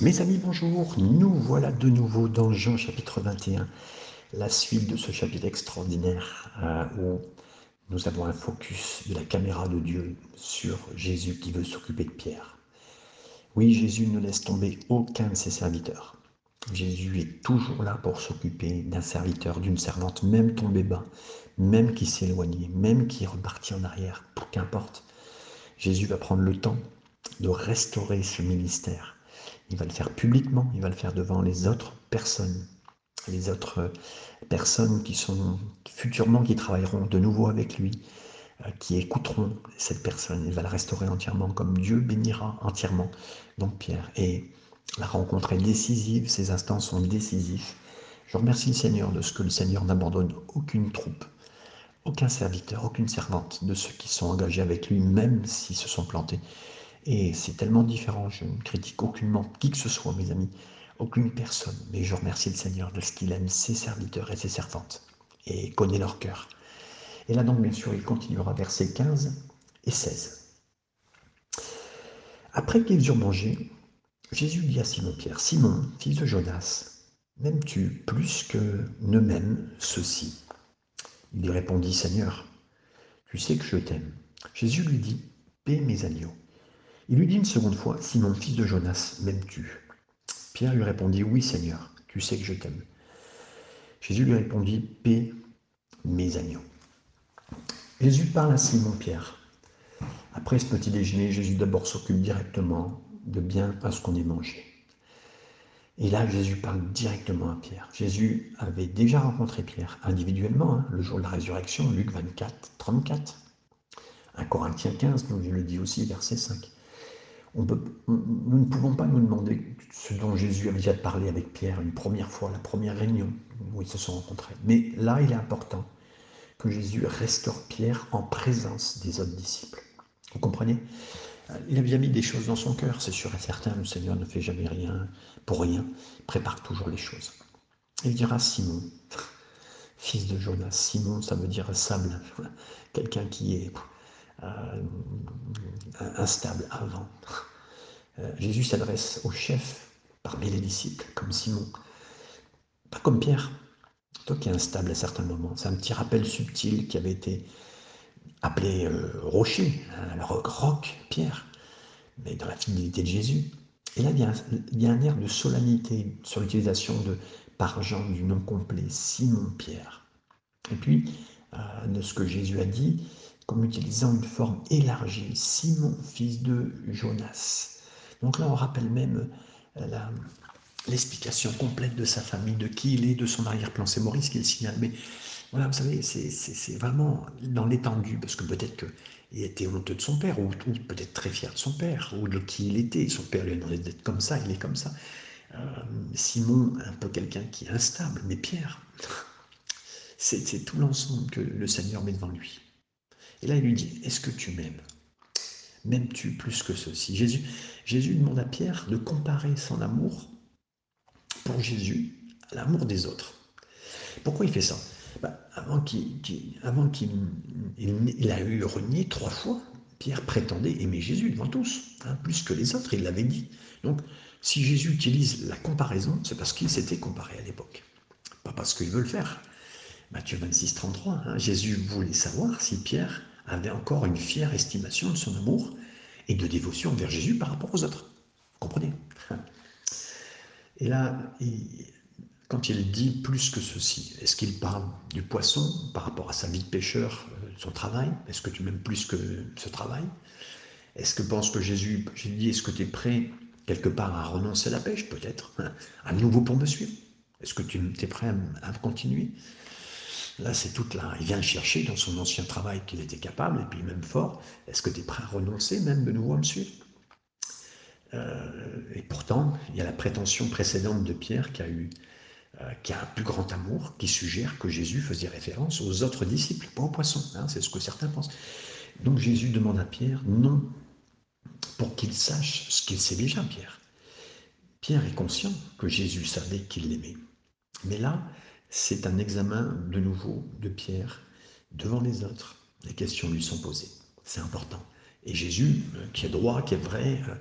Mes amis, bonjour. Nous voilà de nouveau dans Jean chapitre 21, la suite de ce chapitre extraordinaire euh, où nous avons un focus de la caméra de Dieu sur Jésus qui veut s'occuper de Pierre. Oui, Jésus ne laisse tomber aucun de ses serviteurs. Jésus est toujours là pour s'occuper d'un serviteur, d'une servante, même tombé bas, même qui s'éloignait, même qui est reparti en arrière, qu'importe. Jésus va prendre le temps de restaurer ce ministère il va le faire publiquement, il va le faire devant les autres personnes, les autres personnes qui sont futurement, qui travailleront de nouveau avec lui, euh, qui écouteront cette personne. Il va la restaurer entièrement, comme Dieu bénira entièrement donc Pierre. Et la rencontre est décisive, ces instants sont décisifs. Je remercie le Seigneur de ce que le Seigneur n'abandonne aucune troupe, aucun serviteur, aucune servante de ceux qui sont engagés avec lui, même s'ils se sont plantés. Et c'est tellement différent, je ne critique aucunement qui que ce soit, mes amis, aucune personne, mais je remercie le Seigneur de ce qu'il aime ses serviteurs et ses servantes, et connaît leur cœur. Et là donc, bien sûr, il continuera versets 15 et 16. Après qu'ils eurent mangé, Jésus dit à Simon-Pierre, Simon, fils de Jonas, m'aimes-tu plus que ne m'aiment ceux-ci? Il lui répondit, Seigneur, tu sais que je t'aime. Jésus lui dit, paie mes agneaux. Il lui dit une seconde fois, Simon, fils de Jonas, m'aimes-tu? Pierre lui répondit, Oui Seigneur, tu sais que je t'aime. Jésus lui répondit, Paix mes agneaux. Jésus parle à Simon-Pierre. Après ce petit déjeuner, Jésus d'abord s'occupe directement de bien à ce qu'on ait mangé. Et là, Jésus parle directement à Pierre. Jésus avait déjà rencontré Pierre individuellement, hein, le jour de la résurrection, Luc 24, 34. 1 Corinthiens 15, donc je le dis aussi, verset 5 nous ne pouvons pas nous demander ce dont Jésus avait déjà parlé avec Pierre une première fois, la première réunion où ils se sont rencontrés. Mais là, il est important que Jésus restaure Pierre en présence des autres disciples. Vous comprenez? Il a déjà mis des choses dans son cœur, c'est sûr et certain. Le Seigneur ne fait jamais rien pour rien, il prépare toujours les choses. Il dira Simon, fils de Jonas. Simon, ça veut dire sable, quelqu'un qui est instable avant. Euh, Jésus s'adresse au chef parmi les disciples, comme Simon, pas comme Pierre, toi qui es instable à certains moments. C'est un petit rappel subtil qui avait été appelé euh, rocher, hein, le roc, Pierre, mais dans la fidélité de Jésus. Et là, il y, a y un air de solennité sur l'utilisation de par Jean du nom complet, Simon-Pierre. Et puis, de ce que Jésus a dit, comme utilisant une forme élargie, Simon, fils de Jonas. Donc là, on rappelle même euh, l'explication complète de sa famille, de qui il est, de son arrière-plan. C'est Maurice qui le signale. Mais voilà, vous savez, c'est vraiment dans l'étendue, parce que peut-être qu'il était honteux de son père, ou, peut-être très fier de son père, ou de qui il était. Son père lui a demandé d'être comme ça, il est comme ça. Euh, Simon, un peu quelqu'un qui est instable, mais Pierre, c'est tout l'ensemble que le Seigneur met devant lui. Et là, il lui dit, est-ce que tu m'aimes? M'aimes-tu plus que ceci? Jésus, demande à Pierre de comparer son amour pour Jésus à l'amour des autres. Pourquoi il fait ça? Bah, Avant qu'il il, a eu renié trois fois, Pierre prétendait aimer Jésus devant tous, hein, plus que les autres, il l'avait dit. Donc, si Jésus utilise la comparaison, c'est parce qu'il s'était comparé à l'époque, pas parce qu'il veut le faire. Matthieu 26, 33, hein, Jésus voulait savoir si Pierre avait encore une fière estimation de son amour et de dévotion envers Jésus par rapport aux autres. Vous comprenez? Et là, quand il dit plus que ceci, est-ce qu'il parle du poisson par rapport à sa vie de pêcheur, euh, son travail? Est-ce que tu m'aimes plus que ce travail? Est-ce que pense que Jésus, j'ai dit, est-ce que tu es prêt quelque part à renoncer à la pêche, peut-être, hein, à nouveau pour me suivre. Est-ce que tu es prêt à continuer? Là, c'est toute là. Il vient le chercher dans son ancien travail qu'il était capable, et puis même fort. Est-ce que tu es prêt à renoncer même de nouveau à me suivre? Euh, Et pourtant, il y a la prétention précédente de Pierre qui a eu euh, qui a un plus grand amour, qui suggère que Jésus faisait référence aux autres disciples, pas aux poissons. Hein, c'est ce que certains pensent. Donc Jésus demande à Pierre, non, pour qu'il sache ce qu'il sait déjà, Pierre. Pierre est conscient que Jésus savait qu'il l'aimait. Mais là, c'est un examen de nouveau de Pierre devant les autres. Les questions lui sont posées. C'est important. Et Jésus, euh, qui est droit, qui est vrai, euh,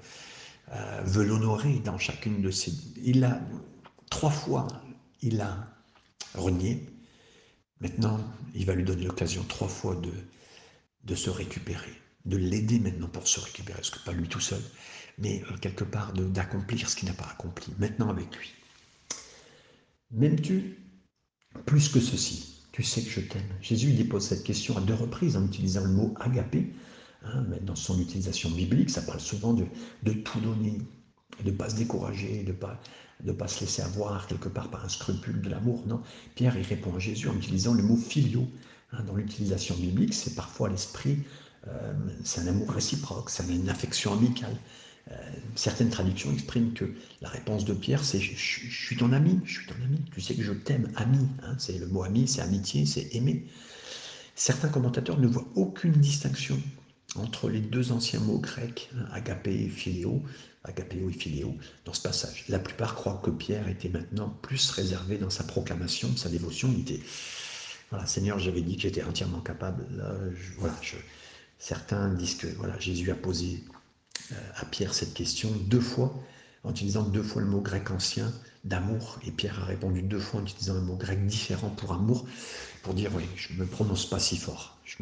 euh, veut l'honorer dans chacune de ses... Il a trois fois, il a renié. Maintenant, il va lui donner l'occasion trois fois de, de se récupérer, de l'aider maintenant pour se récupérer, parce que pas lui tout seul, mais quelque part d'accomplir ce qu'il n'a pas accompli, maintenant avec lui. M'aimes-tu? Plus que ceci Tu sais que je t'aime. Jésus dépose cette question à deux reprises en utilisant le mot agapé. Hein, mais dans son utilisation biblique, ça parle souvent de, tout donner, de ne pas se décourager, de ne pas se laisser avoir quelque part par un scrupule de l'amour. Non, Pierre il répond à Jésus en utilisant le mot filio. Hein, dans l'utilisation biblique, c'est parfois l'esprit, euh, c'est un amour réciproque, c'est une affection amicale. Euh, certaines traductions expriment que la réponse de Pierre, c'est je, suis ton ami, je suis ton ami, tu sais que je t'aime, ami. Hein, c'est le mot ami, c'est amitié, c'est aimer. Certains commentateurs ne voient aucune distinction entre les deux anciens mots grecs, hein, agapé et philéo, agapéo et philéo, dans ce passage. La plupart croient que Pierre était maintenant plus réservé dans sa proclamation, sa dévotion. Il était, voilà, Seigneur, j'avais dit que j'étais entièrement capable. voilà, certains disent que voilà, Jésus a posé à Pierre cette question deux fois, en utilisant deux fois le mot grec ancien d'amour, et Pierre a répondu deux fois en utilisant un mot grec différent pour amour, pour dire oui, je ne me prononce pas si fort. Je,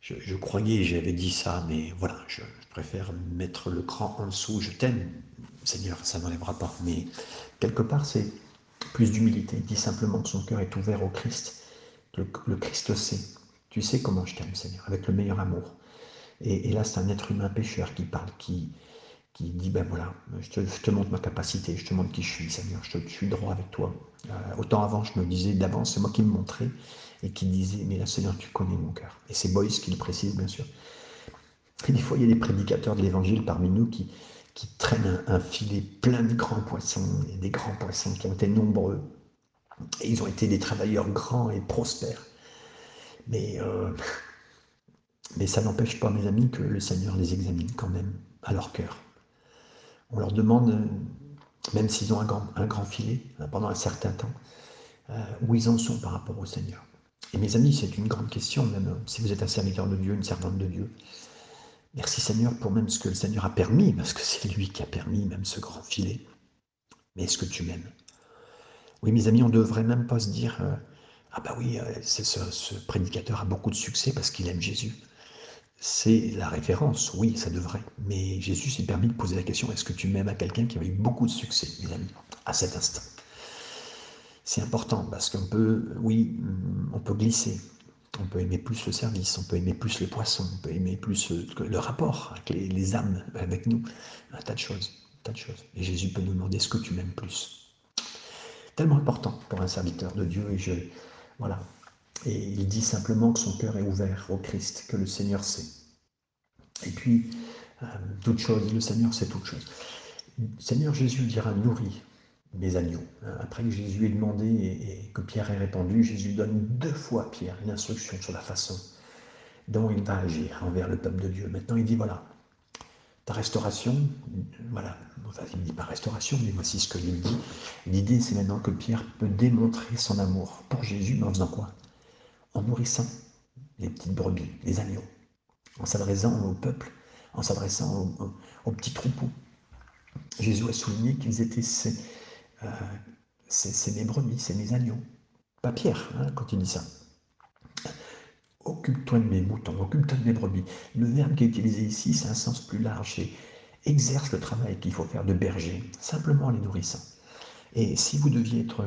je, je croyais, j'avais dit ça, mais voilà, je, préfère mettre le cran en dessous. Je t'aime, Seigneur, ça n'enlèvera pas. Mais quelque part, c'est plus d'humilité. Il dit simplement que son cœur est ouvert au Christ. Le, le Christ sait. Tu sais comment je t'aime, Seigneur, avec le meilleur amour. Et, là, c'est un être humain pécheur qui parle, qui, qui dit, ben voilà, je te, montre ma capacité, je te montre qui je suis, Seigneur, je, suis droit avec toi. Euh, autant avant, je me disais d'avance, c'est moi qui me montrais, et qui disait, mais là, Seigneur, tu connais mon cœur. Et c'est Boyce qui le précise, bien sûr. Et des fois, il y a des prédicateurs de l'Évangile parmi nous qui, qui traînent un, filet plein de grands poissons, et des grands poissons qui ont été nombreux. Et ils ont été des travailleurs grands et prospères. Mais euh, mais ça n'empêche pas, mes amis, que le Seigneur les examine quand même à leur cœur. On leur demande, même s'ils ont un grand, filet hein, pendant un certain temps, euh, où ils en sont par rapport au Seigneur. Et mes amis, c'est une grande question, même si vous êtes un serviteur de Dieu, une servante de Dieu. Merci Seigneur pour même ce que le Seigneur a permis, parce que c'est lui qui a permis même ce grand filet. Mais est-ce que tu m'aimes? Oui, mes amis, on ne devrait même pas se dire, euh, ah bah oui, euh, ce prédicateur a beaucoup de succès parce qu'il aime Jésus c'est la référence, oui, ça devrait. Mais Jésus s'est permis de poser la question est-ce que tu m'aimes à quelqu'un qui avait eu beaucoup de succès, mes amis, à cet instant? C'est important parce qu'on peut, oui, on peut glisser. On peut aimer plus le service, on peut aimer plus les poissons, on peut aimer plus le, rapport avec les, âmes, avec nous. Un tas de choses, un tas de choses. Et Jésus peut nous demander est-ce que tu m'aimes plus? Tellement important pour un serviteur de Dieu. Et je, voilà, et il dit simplement que son cœur est ouvert au Christ, que le Seigneur sait. Et puis, euh, toute chose, le Seigneur sait toute chose. Seigneur Jésus dira nourris mes agneaux. Après que Jésus ait demandé et, que Pierre ait répondu, Jésus donne deux fois à Pierre une instruction sur la façon dont il va agir envers le peuple de Dieu. Maintenant, il dit voilà, ta restauration, voilà, il ne dit pas restauration, mais voici ce que il dit. L'idée, c'est maintenant que Pierre peut démontrer son amour pour Jésus, mais en faisant quoi? En nourrissant les petites brebis, les agneaux, en s'adressant au peuple, en s'adressant aux, petits troupeaux. Jésus a souligné qu'ils étaient ces, euh, mes brebis, c'est mes agneaux. Pas Pierre, hein, quand il dit ça. Occupe-toi de mes moutons, occupe-toi de mes brebis. Le verbe qui est utilisé ici, c'est un sens plus large. C'est exerce le travail qu'il faut faire de berger, simplement en les nourrissant. Et si vous deviez être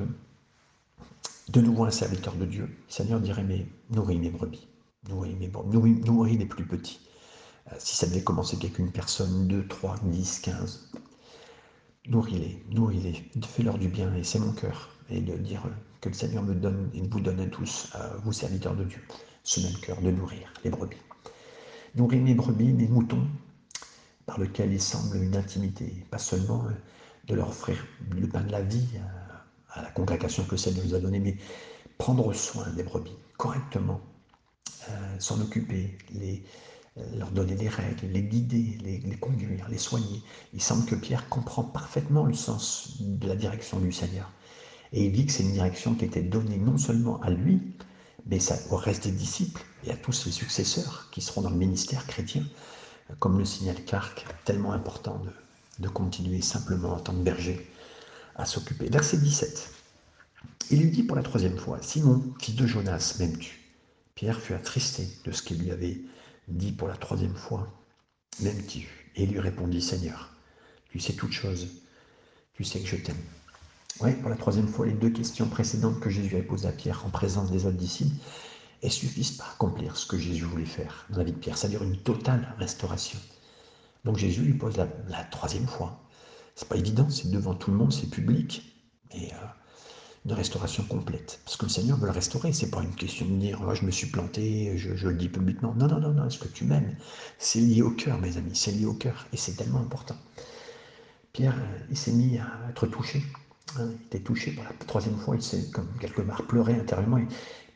de nouveau un serviteur de Dieu. Le Seigneur dirait, mais nourris mes brebis, nourris, mes brebis, nourris, les plus petits. Euh, si ça devait commencer avec une personne, 2, 3, 10, 15, nourris-les, nourris-les, fais-leur du bien, et c'est mon cœur. Et de dire que le Seigneur me donne et vous donne à tous, vous serviteurs de Dieu, ce même cœur de nourrir les brebis. Nourris mes brebis, mes moutons, par lequel il semble une intimité, pas seulement euh, de leur offrir le pain de la vie, à la congrégation que le Seigneur nous a donnée, mais prendre soin des brebis correctement, euh, s'en occuper, les, euh, leur donner des règles, les guider, les, conduire, les soigner. Il semble que Pierre comprend parfaitement le sens de la direction du Seigneur. Et il dit que c'est une direction qui était donnée non seulement à lui, mais au reste des disciples et à tous ses successeurs qui seront dans le ministère chrétien. comme le signale Clark, tellement important de, de continuer simplement en tant que berger à s'occuper. Verset 17. Il lui dit pour la troisième fois, Simon, fils de Jonas, m'aimes-tu? Pierre fut attristé de ce qu'il lui avait dit pour la troisième fois, m'aimes-tu? Et lui répondit, Seigneur, tu sais toutes choses, tu sais que je t'aime. Oui, pour la troisième fois, les deux questions précédentes que Jésus avait posées à Pierre en présence des autres disciples, elles suffisent pas à accomplir ce que Jésus voulait faire dans la vie de Pierre, c'est-à-dire une totale restauration. Donc Jésus lui pose la, troisième fois. C'est pas évident, c'est devant tout le monde, c'est public, mais euh, une restauration complète. Parce que le Seigneur veut le restaurer. C'est pas une question de dire oh, je me suis planté, je, le dis publiquement. Non, non, non, non. Est-ce que tu m'aimes C'est lié au cœur, mes amis. C'est lié au cœur, et c'est tellement important. Pierre, euh, il s'est mis à être touché. Hein. il était touché pour la troisième fois. Il s'est comme quelque part pleuré intérieurement.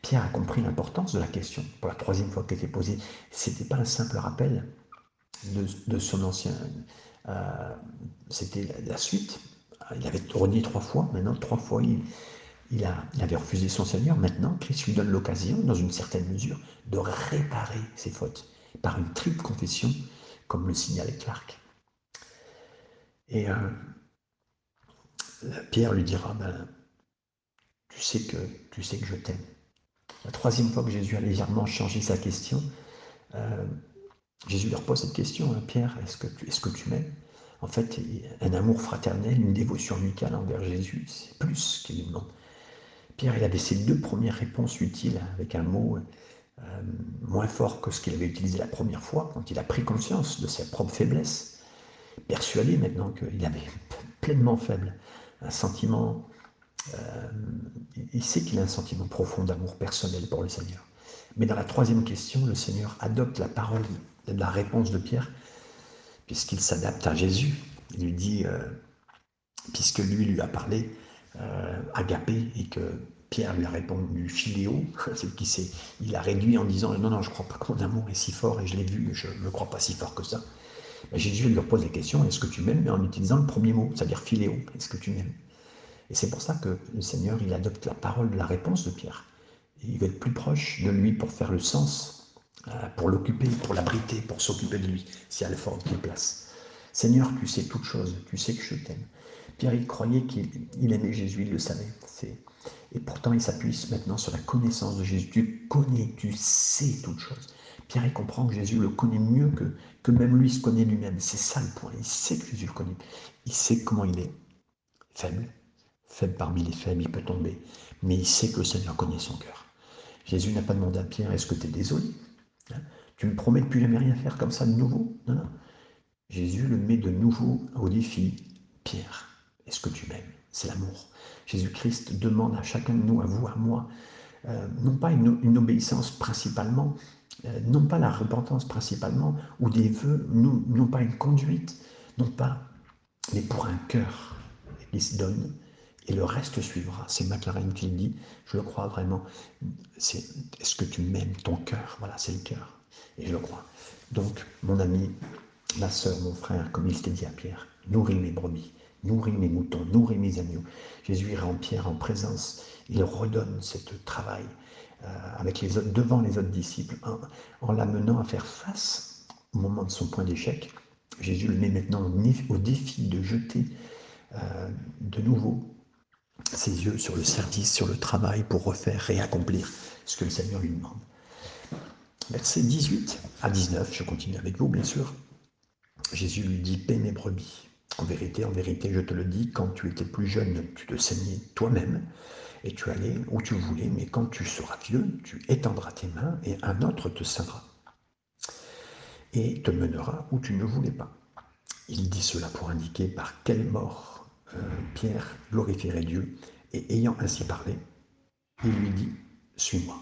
Pierre a compris l'importance de la question. Pour la troisième fois qu'elle était posée, c'était pas un simple rappel de, son ancien. Euh, c'était la, suite. Il avait renié trois fois, maintenant trois fois il, a, il avait refusé son Seigneur. Maintenant, Christ lui donne l'occasion, dans une certaine mesure, de réparer ses fautes par une triple confession, comme le signalait Clark. Et euh, Pierre lui dira, ben, tu sais que tu sais que je t'aime. La troisième fois que Jésus a légèrement changé sa question, euh, Jésus leur pose cette question, hein, Pierre, est-ce que tu, m'aimes? En fait, un amour fraternel, une dévotion amicale envers Jésus, c'est plus qu'il lui demande. Pierre, il avait ses deux premières réponses utiles avec un mot euh, moins fort que ce qu'il avait utilisé la première fois, quand il a pris conscience de sa propre faiblesse, persuadé maintenant qu'il avait pleinement faible, un sentiment, euh, il sait qu'il a un sentiment profond d'amour personnel pour le Seigneur. Mais dans la troisième question, le Seigneur adopte la parole de la réponse de Pierre, puisqu'il s'adapte à Jésus. Il lui dit, euh, puisque lui lui a parlé, euh, agapé, et que Pierre lui a répondu filéo, c'est qui il a réduit en disant non, non, je ne crois pas que mon amour est si fort et je l'ai vu, je ne crois pas si fort que ça. Jésus lui repose la question est-ce que tu m'aimes mais en utilisant le premier mot, c'est-à-dire filéo, est-ce que tu m'aimes? Et c'est pour ça que le Seigneur, il adopte la parole la réponse de Pierre. il veut être plus proche de lui pour faire le sens, pour l'occuper, pour l'abriter, pour s'occuper de lui, s'il y a l'effort qui place. Seigneur, tu sais toutes choses, tu sais que je t'aime. Pierre, il croyait qu'il aimait Jésus, il le savait. Et pourtant, il s'appuie maintenant sur la connaissance de Jésus. Tu connais, tu sais toutes choses. Pierre, il comprend que Jésus le connaît mieux que, que même lui se connaît lui-même. C'est ça le point. Il sait que Jésus le connaît. Il sait comment il est. Faible. Faible parmi les faibles, il peut tomber. Mais il sait que le Seigneur connaît son cœur. Jésus n'a pas demandé à Pierre, est-ce que tu es désolé? Tu me promets de plus jamais rien faire comme ça de nouveau? Non, non. Jésus le met de nouveau au défi. Pierre, est-ce que tu m'aimes? C'est l'amour. Jésus-Christ demande à chacun de nous, à vous, à moi, euh, non pas une, obéissance principalement, euh, non pas la repentance principalement, ou des vœux, non, non pas une conduite, non pas, mais pour un cœur qui se donne, et le reste suivra. C'est McLaren qui le dit, je le crois vraiment. Est-ce que tu m'aimes ton cœur? Voilà, c'est le cœur. Et je le crois. Donc, mon ami, ma soeur, mon frère, comme il t'est dit à Pierre, nourris mes brebis nourris mes moutons, nourris mes agneaux. Jésus ira en Pierre en présence, il redonne ce travail euh, avec les autres, devant les autres disciples, en, l'amenant à faire face au moment de son point d'échec. Jésus le met maintenant au défi de jeter euh, de nouveau ses yeux sur le service, sur le travail pour refaire, réaccomplir ce que le Seigneur lui demande. Verset 18 à 19, je continue avec vous bien sûr. Jésus lui dit, paix mes brebis. En vérité, en vérité, je te le dis, quand tu étais plus jeune, tu te saignais toi-même et tu allais où tu voulais, mais quand tu seras vieux, tu étendras tes mains et un autre te saindra et te mènera où tu ne voulais pas. Il dit cela pour indiquer par quelle mort Pierre glorifierait Dieu, et ayant ainsi parlé, il lui dit, Suis-moi.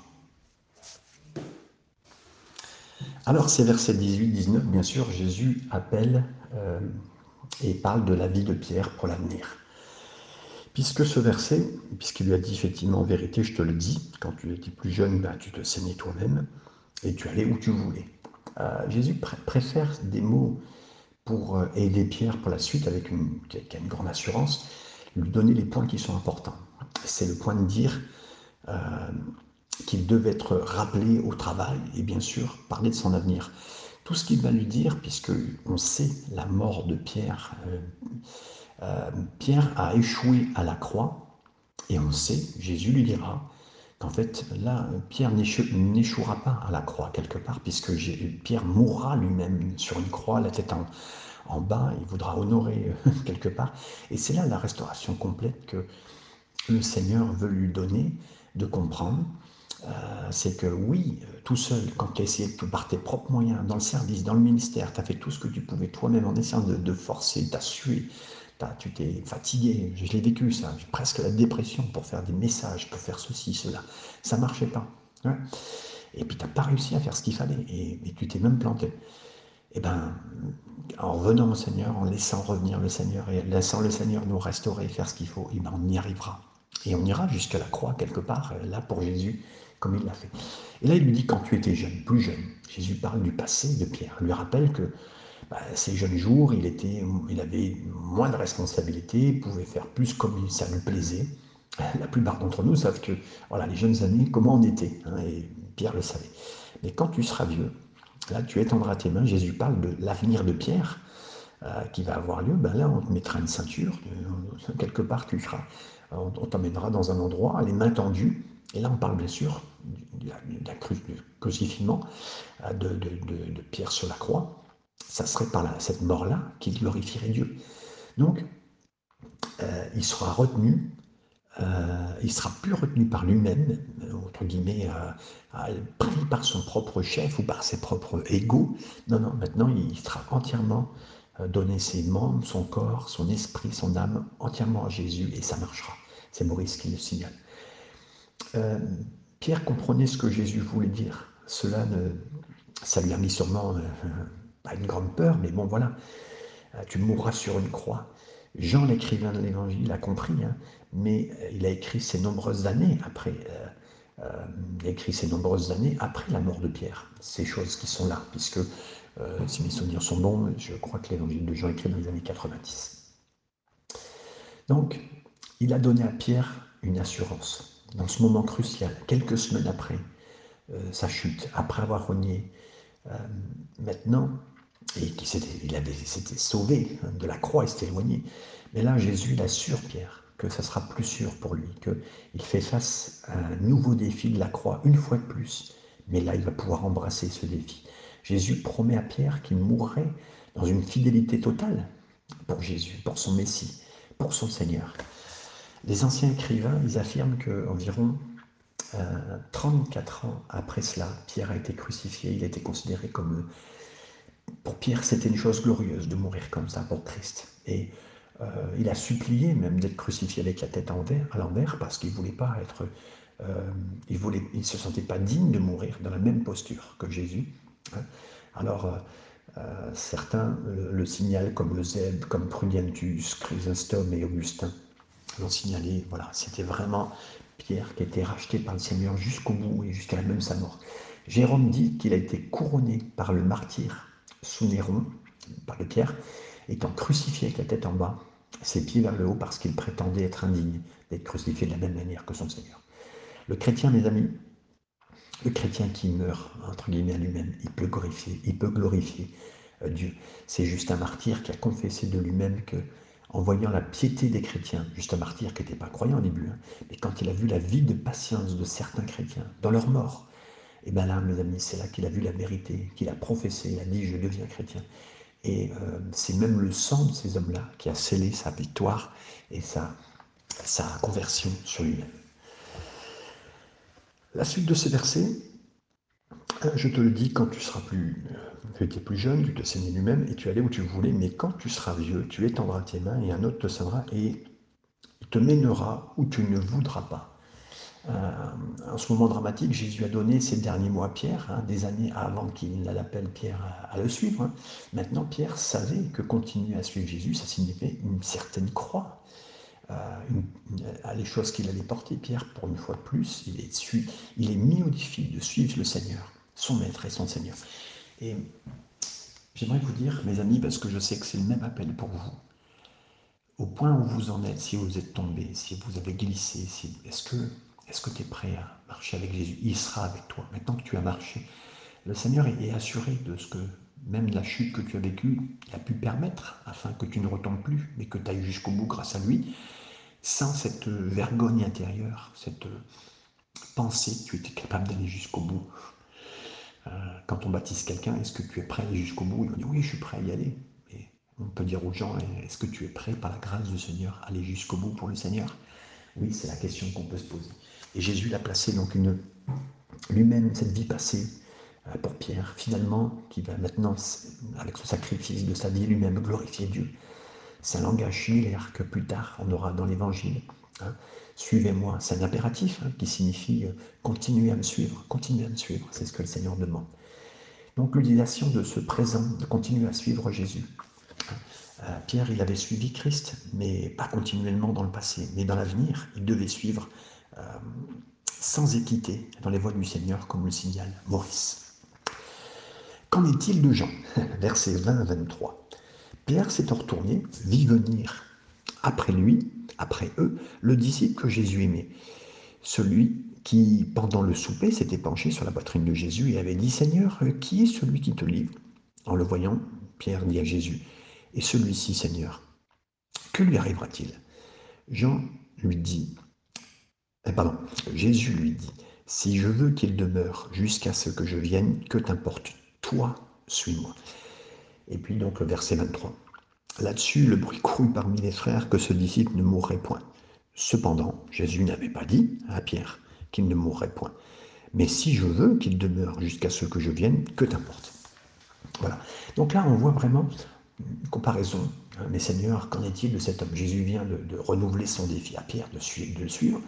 Alors ces versets 18-19, bien sûr, Jésus appelle euh, et parle de la vie de Pierre pour l'avenir. Puisque ce verset, puisqu'il lui a dit effectivement en vérité, je te le dis, quand tu étais plus jeune, ben, tu te saignais toi-même et tu allais où tu voulais. Euh, Jésus préfère des mots pour euh, aider Pierre pour la suite avec une, qui a une grande assurance, lui donner les points qui sont importants. C'est le point de dire euh, qu'il devait être rappelé au travail et bien sûr parler de son avenir. tout ce qu'il va lui dire, puisque on sait la mort de Pierre. Euh, Pierre a échoué à la croix, et on sait, Jésus lui dira, qu'en fait, là, Pierre n'échouera pas à la croix quelque part, puisque Pierre mourra lui-même sur une croix, la tête en, bas, il voudra honorer euh, quelque part. Et c'est là la restauration complète que le Seigneur veut lui donner de comprendre. Euh, c'est que oui, tout seul, quand tu as essayé par tes propres moyens, dans le service, dans le ministère, tu as fait tout ce que tu pouvais toi-même en essayant de, forcer, tu tu t'es fatigué, je l'ai vécu ça, presque la dépression pour faire des messages, pour faire ceci, cela. Ça marchait pas. Et puis tu n'as pas réussi à faire ce qu'il fallait et, et tu t'es même planté. Eh bien, en revenant au Seigneur, en laissant revenir le Seigneur et laissant le Seigneur nous restaurer, faire ce qu'il faut, eh ben on y arrivera. Et on ira jusqu'à la croix quelque part, là pour Jésus, comme il l'a fait. Et là, il lui dit quand tu étais jeune, plus jeune. Jésus parle du passé de Pierre. Il lui rappelle que bah, ces jeunes jours, il, était, il avait moins de responsabilités, pouvait faire plus comme ça lui plaisait. La plupart d'entre nous savent que voilà, les jeunes années, comment on était. Hein, et Pierre le savait. Mais quand tu seras vieux, Là, tu étendras tes mains. Jésus parle de l'avenir de Pierre euh, qui va avoir lieu. Ben là, on te mettra une ceinture. Euh, quelque part, tu seras. On t'emmènera dans un endroit, les mains tendues. Et là, on parle bien sûr du crucifixion euh, de, de, Pierre sur la croix. Ça serait par cette mort-là qui glorifierait Dieu. Donc, il sera retenu euh, il sera plus retenu par lui-même, entre guillemets, pris par son propre chef ou par ses propres égaux. Non, non, maintenant il sera entièrement euh, donné ses membres, son corps, son esprit, son âme, entièrement à Jésus et ça marchera. C'est Maurice qui le signale. Euh, Pierre comprenait ce que Jésus voulait dire. Cela ne, ça lui a mis sûrement pas une grande peur, mais bon voilà, tu mourras sur une croix. Jean, l'écrivain de l'Évangile, a compris, hein, mais euh, il a écrit ces nombreuses années après. Euh, euh, nombreuses années après la mort de Pierre. Ces choses qui sont là, puisque si mes souvenirs sont bons, je crois que l'Évangile de Jean est écrit dans les années 90. Donc, il a donné à Pierre une assurance dans ce moment crucial, quelques semaines après sa chute, après avoir renié. maintenant, et qui s'était, il avait, s'était sauvé de la croix, il s'était éloigné. Mais là, Jésus l'assure, Pierre, que ça sera plus sûr pour lui, qu'il fait face à un nouveau défi de la croix, une fois de plus. Mais là, il va pouvoir embrasser ce défi. Jésus promet à Pierre qu'il mourrait dans une fidélité totale pour Jésus, pour son Messie, pour son Seigneur. Les anciens écrivains, ils affirment qu'environ 34 euh, ans après cela, Pierre a été crucifié, il a été considéré comme pour Pierre, c'était une chose glorieuse de mourir comme ça pour Christ. Et euh, il a supplié même d'être crucifié avec la tête à l'envers parce qu'il voulait pas être, euh, il voulait, il se sentait pas digne de mourir dans la même posture que Jésus. Hein. Alors euh, certains le, signalent comme Eusèbe, comme Prudentius, Chrysostome et Augustin l'ont signalé. Voilà, c'était vraiment Pierre qui a été racheté par le Seigneur jusqu'au bout et jusqu'à même sa mort. Jérôme dit qu'il a été couronné par le martyr sous Néron, par le Pierre, étant crucifié avec la tête en bas, ses pieds vers le haut parce qu'il prétendait être indigne d'être crucifié de la même manière que son Seigneur. Le chrétien, mes amis, le chrétien qui meurt, entre guillemets, à lui-même, il peut glorifier, il peut glorifier euh, Dieu. C'est juste un martyr qui a confessé de lui-même que, en voyant la piété des chrétiens, juste un martyr qui n'était pas croyant au début, hein, mais quand il a vu la vie de patience de certains chrétiens dans leur mort, et bien là, mes amis, c'est là qu'il a vu la vérité, qu'il a professé, il a dit je deviens chrétien. Et euh, c'est même le sang de ces hommes-là qui a scellé sa victoire et sa, conversion sur lui-même. La suite de ces versets, euh, je te le dis, quand tu seras plus, euh, plus jeune, tu te saignais lui-même et tu allais où tu voulais, mais quand tu seras vieux, tu étendras tes mains et un autre te saignera et te mènera où tu ne voudras pas. Euh, en ce moment dramatique, Jésus a donné ses derniers mots à Pierre, hein, des années avant qu'il l'appelle Pierre à, le suivre. Hein. Maintenant, Pierre savait que continuer à suivre Jésus, ça signifiait une certaine croix. Euh, à les choses qu'il allait porter, Pierre, pour une fois de plus, il est, il est mis au défi de suivre le Seigneur, son Maître et son Seigneur. Et j'aimerais vous dire, mes amis, parce que je sais que c'est le même appel pour vous, au point où vous en êtes, si vous êtes tombé, si vous avez glissé, si, est-ce que est-ce que tu es prêt à marcher avec Jésus? Il sera avec toi. Maintenant que tu as marché, le Seigneur est assuré de ce que même la chute que tu as vécue, a pu permettre afin que tu ne retombes plus, mais que tu ailles jusqu'au bout grâce à lui, sans cette vergogne intérieure, cette pensée que tu étais capable d'aller jusqu'au bout. Euh, quand on baptise quelqu'un, est-ce que tu es prêt à aller jusqu'au bout? Il va dire oui, je suis prêt à y aller. On peut dire aux gens, est-ce que tu es prêt par la grâce du Seigneur à aller jusqu'au bout pour le Seigneur? Oui, c'est la question qu'on peut se poser. Et Jésus l'a placé donc une lui-même cette vie passée euh, pour Pierre, finalement, qui va maintenant, avec ce sacrifice de sa vie lui-même, glorifier Dieu. C'est un langage similaire que plus tard on aura dans l'Évangile. Hein. Suivez-moi, c'est un impératif hein, qui signifie euh, continuer à me suivre, continuer à me suivre, c'est ce que le Seigneur demande. Donc l'utilisation de ce présent, de continuer à suivre Jésus. Hein. Euh, Pierre, il avait suivi Christ, mais pas continuellement dans le passé, mais dans l'avenir, il devait suivre sans équité dans les voies du Seigneur, comme le signale Maurice. Qu'en est-il de Jean Versets 20 à 23. Pierre s'est retourné, vit venir après lui, après eux, le disciple que Jésus aimait, celui qui, pendant le souper, s'était penché sur la poitrine de Jésus et avait dit Seigneur, qui est celui qui te livre? En le voyant, Pierre dit à Jésus Et celui-ci, Seigneur, que lui arrivera-t-il? Jean lui dit eh, pardon, Jésus lui dit, si je veux qu'il demeure jusqu'à ce que je vienne, que t'importe, toi, suis-moi. Et puis donc le verset 23. Là-dessus, le bruit courut parmi les frères que ce disciple ne mourrait point. Cependant, Jésus n'avait pas dit à Pierre qu'il ne mourrait point. Mais si je veux qu'il demeure jusqu'à ce que je vienne, que t'importe. Voilà. Donc là, on voit vraiment comparaison. Hein, mais Seigneur, qu'en est-il de cet homme? Jésus vient de, renouveler son défi à Pierre de, le suivre.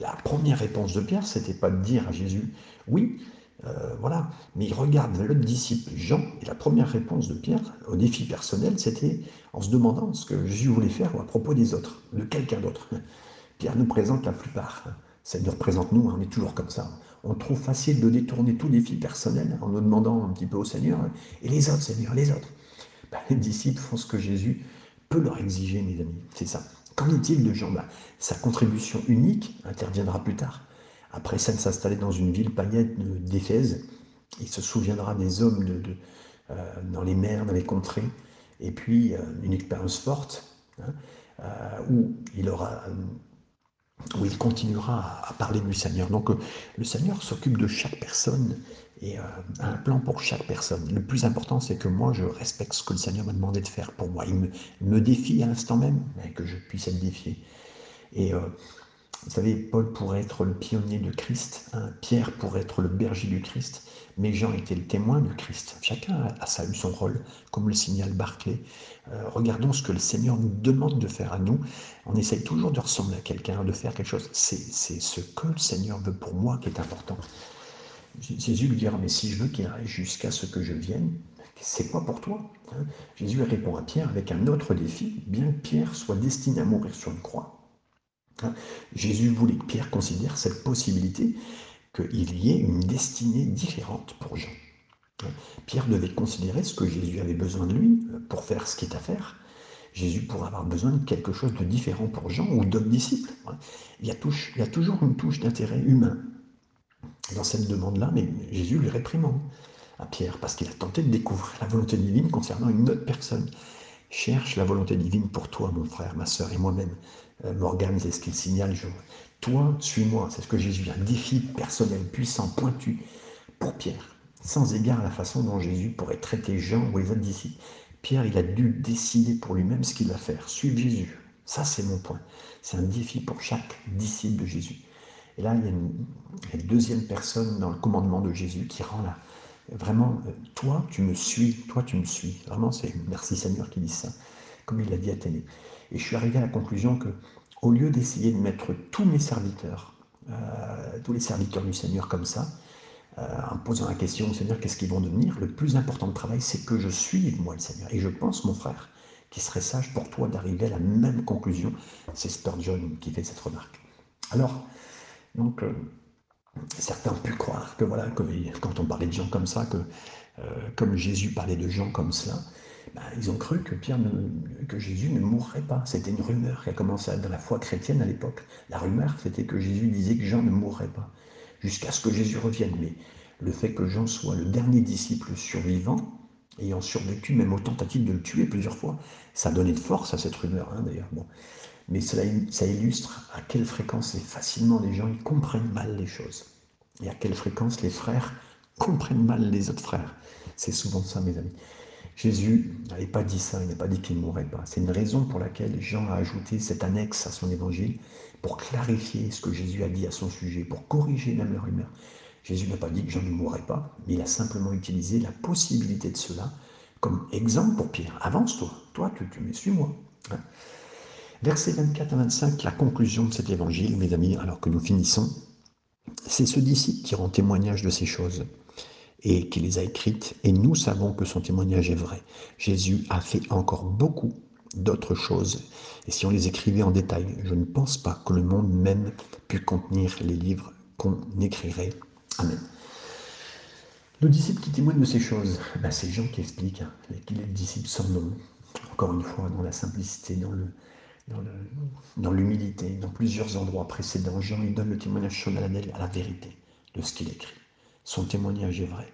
la première réponse de Pierre, c'était pas de dire à Jésus, oui, euh, voilà, mais il regarde le disciple Jean, et la première réponse de Pierre au défi personnel, c'était en se demandant ce que Jésus voulait faire à propos des autres, de quelqu'un d'autre. Pierre nous présente la plupart. Ça nous représente nous, hein, on est toujours comme ça. On trouve facile de détourner tout défi personnel en nous demandant un petit peu au Seigneur, et les autres, Seigneur, les autres. Les disciples font ce que Jésus peut leur exiger, mes amis. C'est ça. Qu'en est-il de Jean? Ben, Sa contribution unique interviendra plus tard. Après ça, s'installer dans une ville païenne d'Éphèse, il se souviendra des hommes de, euh, dans les mers, dans les contrées, et puis euh, une expérience forte hein, euh, où il aura où il continuera à parler du Seigneur. Donc le Seigneur s'occupe de chaque personne et a un plan pour chaque personne. Le plus important, c'est que moi, je respecte ce que le Seigneur m'a demandé de faire pour moi. Il me, défie à l'instant même, mais que je puisse être défié. Et vous savez, Paul pourrait être le pionnier de Christ, hein, Pierre pourrait être le berger du Christ, mais Jean était le témoin de Christ. Chacun a, eu son rôle, comme le signale Barclay. Euh, regardons ce que le Seigneur nous demande de faire à nous. On essaye toujours de ressembler à quelqu'un, de faire quelque chose. C'est ce que le Seigneur veut pour moi qui est important. Jésus lui dira, mais si je veux qu'il aille jusqu'à ce que je vienne, c'est quoi pour toi hein? Jésus répond à Pierre avec un autre défi, bien que Pierre soit destiné à mourir sur une croix Hein, Jésus voulait que Pierre considère cette possibilité qu'il y ait une destinée différente pour Jean. Hein, Pierre devait considérer ce que Jésus avait besoin de lui euh, pour faire ce qui est à faire. Jésus pourrait avoir besoin de quelque chose de différent pour Jean ou d'autres disciples. Il y a toujours une touche d'intérêt humain dans cette demande-là, mais Jésus lui réprimande à Pierre parce qu'il a tenté de découvrir la volonté divine concernant une autre personne. Cherche la volonté divine pour toi, mon frère, ma soeur et moi-même. Euh, Morgane, c'est ce qu'il signale. Toi, suis-moi. C'est ce que Jésus, un défi personnel, puissant, pointu pour Pierre. Sans égard à la façon dont Jésus pourrait traiter Jean ou les autres disciples. Pierre, il a dû décider pour lui-même ce qu'il va faire. Suivre Jésus. Ça, c'est mon point. C'est un défi pour chaque disciple de Jésus. Et là, il y a une, deuxième personne dans le commandement de Jésus qui rend là, Vraiment, euh, toi, tu me suis, toi, tu me suis. Vraiment, c'est merci Seigneur qui dit ça, comme il l'a dit à Athénée. Et je suis arrivé à la conclusion que, au lieu d'essayer de mettre tous mes serviteurs, euh, tous les serviteurs du Seigneur comme ça, euh, en posant la question au Seigneur, qu'est-ce qu'ils vont devenir? Le plus important de travail, c'est que je suive moi le Seigneur. Et je pense, mon frère, qu'il serait sage pour toi d'arriver à la même conclusion. C'est Spurgeon qui fait cette remarque. Alors, donc, certains ont pu croire que voilà, quand on parlait de gens comme ça, que euh, comme Jésus parlait de gens comme cela, ben, ils ont cru que, Pierre Jésus ne mourrait pas. C'était une rumeur qui a commencé dans la foi chrétienne à l'époque. La rumeur, c'était que Jésus disait que Jean ne mourrait pas, jusqu'à ce que Jésus revienne. Mais le fait que Jean soit le dernier disciple survivant ayant survécu même aux tentatives de le tuer plusieurs fois. Ça donné de force à cette rumeur, hein, d'ailleurs. Mais cela, illustre à quelle fréquence et facilement les gens ils comprennent mal les choses. Et à quelle fréquence les frères comprennent mal les autres frères. C'est souvent ça, mes amis. Jésus n'avait pas dit ça, il n'a pas dit qu'il ne mourrait pas. C'est une raison pour laquelle Jean a ajouté cette annexe à son évangile pour clarifier ce que Jésus a dit à son sujet, pour corriger même leur humeur. Jésus n'a pas dit que Jean ne mourrait pas, mais il a simplement utilisé la possibilité de cela comme exemple pour Pierre. Avance-toi, toi, tu, tu me suis-moi. Hein? Versets 24 à 25, la conclusion de cet évangile, mes amis, alors que nous finissons, c'est ce disciple qui rend témoignage de ces choses et qui les a écrites, et nous savons que son témoignage est vrai. Jésus a fait encore beaucoup d'autres choses, et si on les écrivait en détail, je ne pense pas que le monde même pût contenir les livres qu'on écrirait. Amen. Le disciple qui témoigne de ces choses, ben c'est Jean qui explique qu'il est le disciple sans nom, encore une fois, dans la simplicité, dans le, dans l'humilité, dans, plusieurs endroits précédents, Jean il donne le témoignage solennel à la vérité de ce qu'il écrit. Son témoignage est vrai.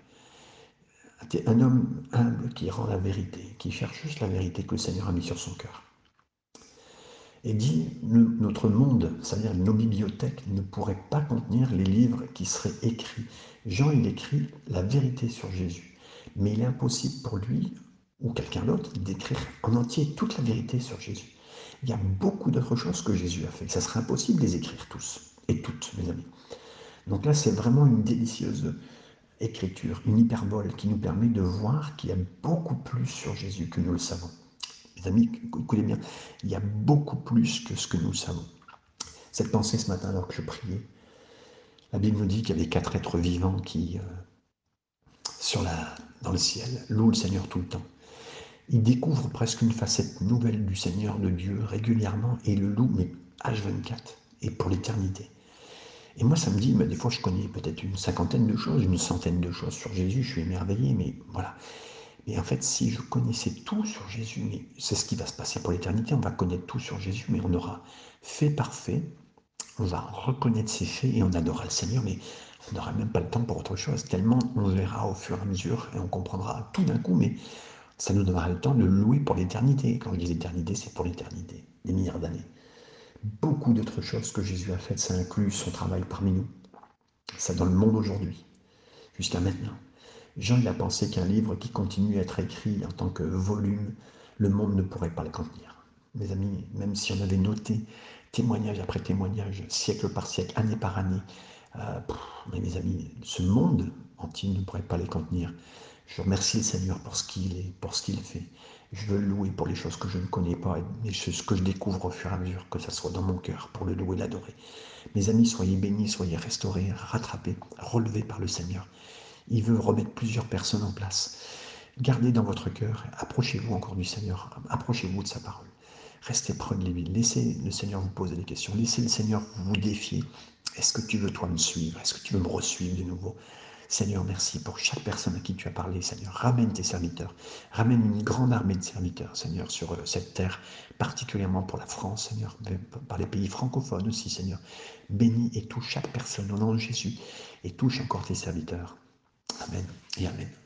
Un homme humble qui rend la vérité, qui cherche juste la vérité que le Seigneur a mis sur son cœur. Et dit, notre monde, c'est-à-dire nos bibliothèques, ne pourraient pas contenir les livres qui seraient écrits. Jean, il écrit la vérité sur Jésus. Mais il est impossible pour lui, ou quelqu'un d'autre, d'écrire en entier toute la vérité sur Jésus. Il y a beaucoup d'autres choses que Jésus a fait. Ça serait impossible de les écrire tous et toutes, mes amis. Donc là, c'est vraiment une délicieuse écriture, une hyperbole qui nous permet de voir qu'il y a beaucoup plus sur Jésus que nous le savons. Mes amis, écoutez bien, il y a beaucoup plus que ce que nous savons. Cette pensée ce matin, alors que je priais, la Bible nous dit qu'il y avait quatre êtres vivants qui, euh, sur la, dans le ciel, louent le Seigneur tout le temps. Ils découvrent presque une facette nouvelle du Seigneur, de Dieu, régulièrement, et le louent, mais H24, et pour l'éternité. Et moi, ça me dit, mais des fois, je connais peut-être une cinquantaine de choses, une centaine de choses sur Jésus, je suis émerveillé, mais voilà. Mais en fait, si je connaissais tout sur Jésus, c'est ce qui va se passer pour l'éternité, on va connaître tout sur Jésus, mais on aura fait parfait, on va reconnaître ses faits et on adorera le Seigneur, mais on n'aura même pas le temps pour autre chose, tellement on verra au fur et à mesure et on comprendra tout d'un coup, mais ça nous donnera le temps de louer pour l'éternité. Quand je dis l'éternité, c'est pour l'éternité, des milliards d'années beaucoup d'autres choses que Jésus a faites. Ça inclut son travail parmi nous. Ça dans le monde aujourd'hui, jusqu'à maintenant. Jean, il a pensé qu'un livre qui continue à être écrit en tant que volume, le monde ne pourrait pas le contenir. Mes amis, même si on avait noté témoignage après témoignage, siècle par siècle, année par année, euh, mais mes amis, ce monde entier ne pourrait pas les contenir. Je remercie le Seigneur pour ce qu'il est, pour ce qu'il fait. Je veux le louer pour les choses que je ne connais pas, mais ce que je découvre au fur et à mesure, que ça soit dans mon cœur, pour le louer, l'adorer. Mes amis, soyez bénis, soyez restaurés, rattrapés, relevés par le Seigneur. Il veut remettre plusieurs personnes en place. Gardez dans votre cœur, approchez-vous encore du Seigneur, approchez-vous de sa parole. Restez près de lui, laissez le Seigneur vous poser des questions, laissez le Seigneur vous défier. Est-ce que tu veux toi me suivre? Est-ce que tu veux me resuivre de nouveau? Seigneur, merci pour chaque personne à qui tu as parlé, Seigneur. Ramène tes serviteurs. Ramène une grande armée de serviteurs, Seigneur, sur euh, cette terre, particulièrement pour la France, Seigneur, par les pays francophones aussi, Seigneur. Bénis et touche chaque personne au nom de Jésus et touche encore tes serviteurs. Amen et Amen.